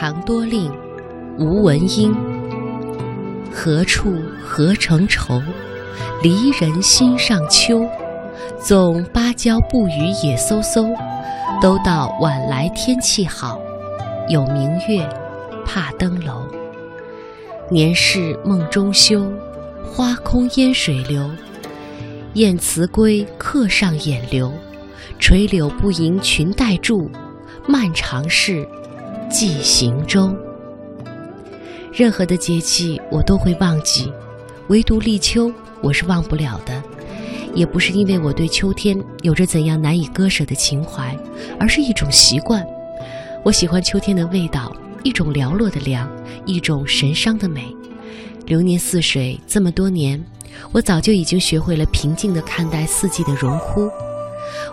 唐多令》吴文英。何处何成愁？离人心上秋。纵芭蕉不语也飕飕，都道晚来天气好。有明月，怕登楼。年事梦中休，花空烟水流。燕辞归，客上眼流。垂柳不萦裙带住，漫长事，寄行舟。任何的节气我都会忘记，唯独立秋我是忘不了的。也不是因为我对秋天有着怎样难以割舍的情怀，而是一种习惯。我喜欢秋天的味道，一种寥落的凉，一种神伤的美。流年似水，这么多年，我早就已经学会了平静地看待四季的荣枯。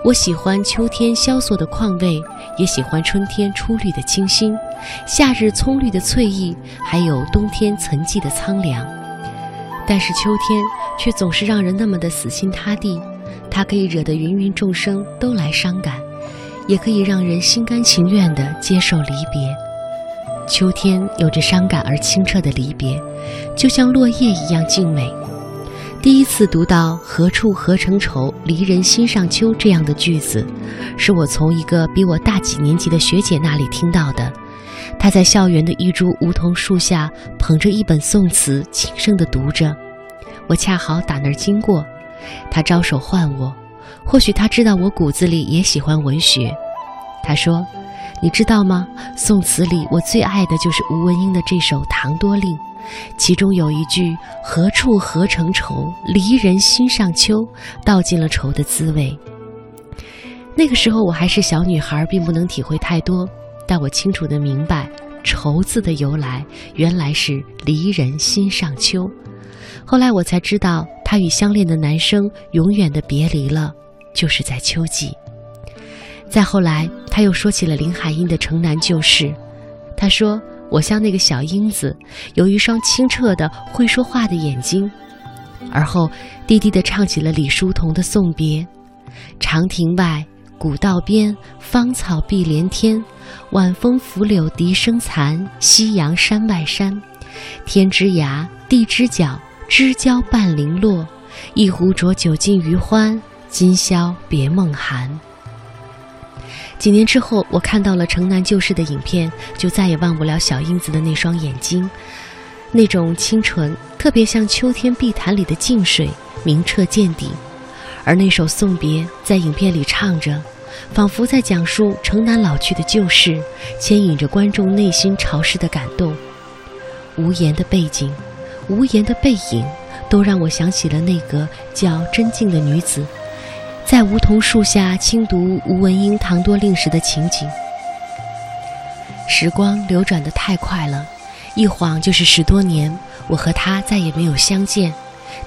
我喜欢秋天萧索的旷味，也喜欢春天初绿的清新，夏日葱绿的翠意，还有冬天沉寂的苍凉。但是秋天却总是让人那么的死心塌地，它可以惹得芸芸众生都来伤感，也可以让人心甘情愿地接受离别。秋天有着伤感而清澈的离别，就像落叶一样静美。第一次读到“何处何成愁，离人心上秋”这样的句子，是我从一个比我大几年级的学姐那里听到的。她在校园的一株梧桐树下，捧着一本宋词，轻声地读着。我恰好打那儿经过，她招手唤我。或许她知道我骨子里也喜欢文学。她说：“你知道吗？宋词里我最爱的就是吴文英的这首《唐多令》。”其中有一句“何处何成愁，离人心上秋”，道尽了愁的滋味。那个时候我还是小女孩，并不能体会太多，但我清楚的明白“愁”字的由来，原来是离人心上秋。后来我才知道，她与相恋的男生永远的别离了，就是在秋季。再后来，他又说起了林海音的《城南旧事》，他说。我像那个小英子，有一双清澈的会说话的眼睛。而后，低低地唱起了李叔同的送别：长亭外，古道边，芳草碧连天。晚风拂柳笛声残，夕阳山外山。天之涯，地之角，知交半零落。一壶浊酒尽余欢，今宵别梦寒。几年之后，我看到了《城南旧事》的影片，就再也忘不了小英子的那双眼睛，那种清纯，特别像秋天碧潭里的静水，明澈见底。而那首《送别》在影片里唱着，仿佛在讲述城南老去的旧事，牵引着观众内心潮湿的感动。无言的背景，无言的背影，都让我想起了那个叫真静的女子。在梧桐树下轻读吴文英《唐多令》时的情景，时光流转得太快了，一晃就是十多年。我和他再也没有相见，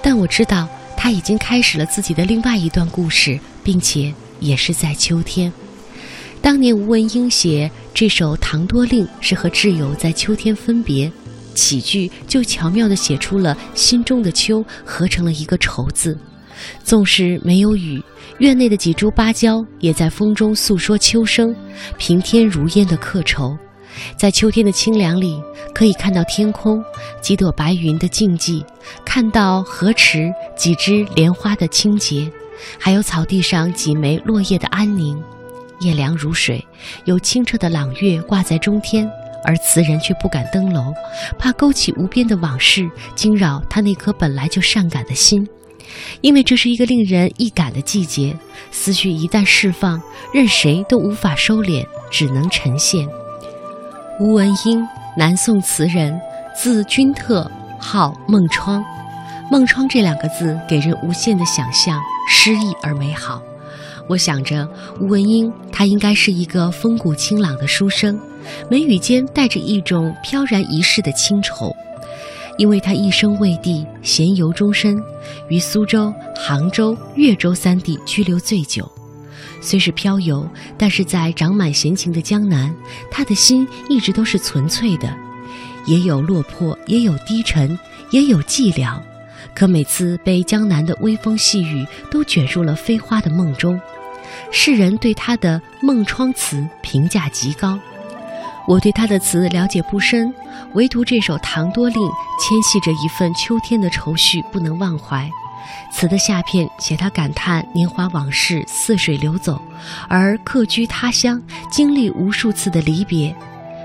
但我知道他已经开始了自己的另外一段故事，并且也是在秋天。当年吴文英写这首《唐多令》是和挚友在秋天分别，起句就巧妙地写出了心中的秋，合成了一个愁字。纵使没有雨。院内的几株芭蕉也在风中诉说秋声，平添如烟的客愁。在秋天的清凉里，可以看到天空几朵白云的静寂，看到河池几枝莲花的清洁，还有草地上几枚落叶的安宁。夜凉如水，有清澈的朗月挂在中天，而词人却不敢登楼，怕勾起无边的往事，惊扰他那颗本来就善感的心。因为这是一个令人易感的季节，思绪一旦释放，任谁都无法收敛，只能沉现。吴文英，南宋词人，字君特，号孟窗。孟窗这两个字给人无限的想象，诗意而美好。我想着吴文英，他应该是一个风骨清朗的书生，眉宇间带着一种飘然一世的清愁。因为他一生未地闲游终身，于苏州、杭州、岳州三地居留最久。虽是漂游，但是在长满闲情的江南，他的心一直都是纯粹的，也有落魄，也有低沉，也有寂寥。可每次被江南的微风细雨都卷入了飞花的梦中，世人对他的《梦窗词》评价极高。我对他的词了解不深，唯独这首《唐多令》牵系着一份秋天的愁绪，不能忘怀。词的下片写他感叹年华往事似水流走，而客居他乡，经历无数次的离别。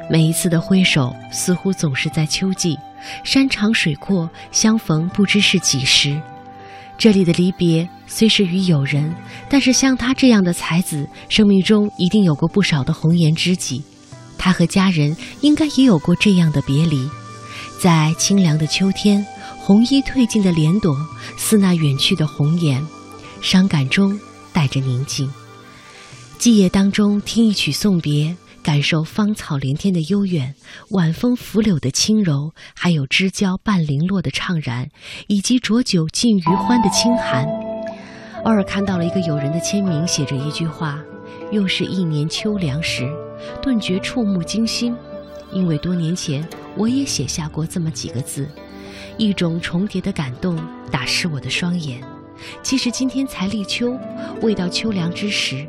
每一次的挥手，似乎总是在秋季，山长水阔，相逢不知是几时。这里的离别虽是与友人，但是像他这样的才子，生命中一定有过不少的红颜知己。他和家人应该也有过这样的别离，在清凉的秋天，红衣褪尽的莲朵，似那远去的红颜，伤感中带着宁静。季夜当中听一曲送别。感受芳草连天的悠远，晚风拂柳的轻柔，还有知交半零落的怅然，以及浊酒尽余欢的清寒。偶尔看到了一个友人的签名，写着一句话：“又是一年秋凉时”，顿觉触目惊心。因为多年前我也写下过这么几个字，一种重叠的感动打湿我的双眼。其实今天才立秋，未到秋凉之时，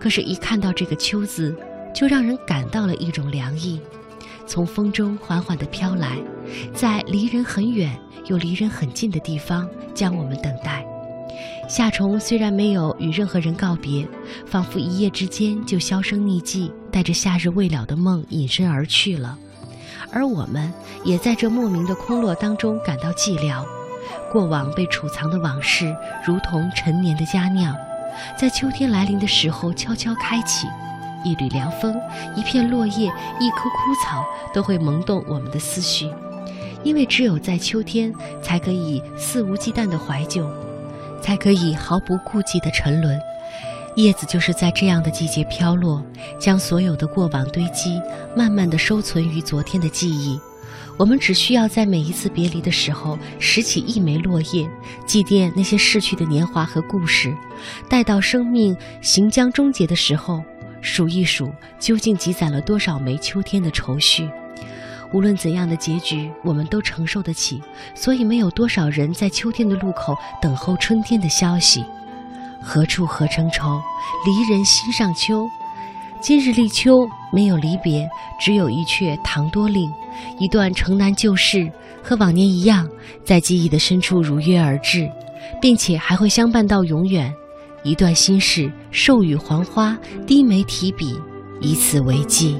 可是，一看到这个“秋”字。就让人感到了一种凉意，从风中缓缓地飘来，在离人很远又离人很近的地方将我们等待。夏虫虽然没有与任何人告别，仿佛一夜之间就销声匿迹，带着夏日未了的梦隐身而去了。而我们也在这莫名的空落当中感到寂寥，过往被储藏的往事如同陈年的佳酿，在秋天来临的时候悄悄开启。一缕凉风，一片落叶，一棵枯草，都会萌动我们的思绪。因为只有在秋天，才可以肆无忌惮的怀旧，才可以毫不顾忌的沉沦。叶子就是在这样的季节飘落，将所有的过往堆积，慢慢的收存于昨天的记忆。我们只需要在每一次别离的时候，拾起一枚落叶，祭奠那些逝去的年华和故事。待到生命行将终结的时候。数一数，究竟积攒了多少枚秋天的愁绪？无论怎样的结局，我们都承受得起。所以，没有多少人在秋天的路口等候春天的消息。何处何成愁？离人心上秋。今日立秋，没有离别，只有一阙《唐多令》，一段城南旧事，和往年一样，在记忆的深处如约而至，并且还会相伴到永远。一段心事，授予黄花，低眉提笔，以此为记。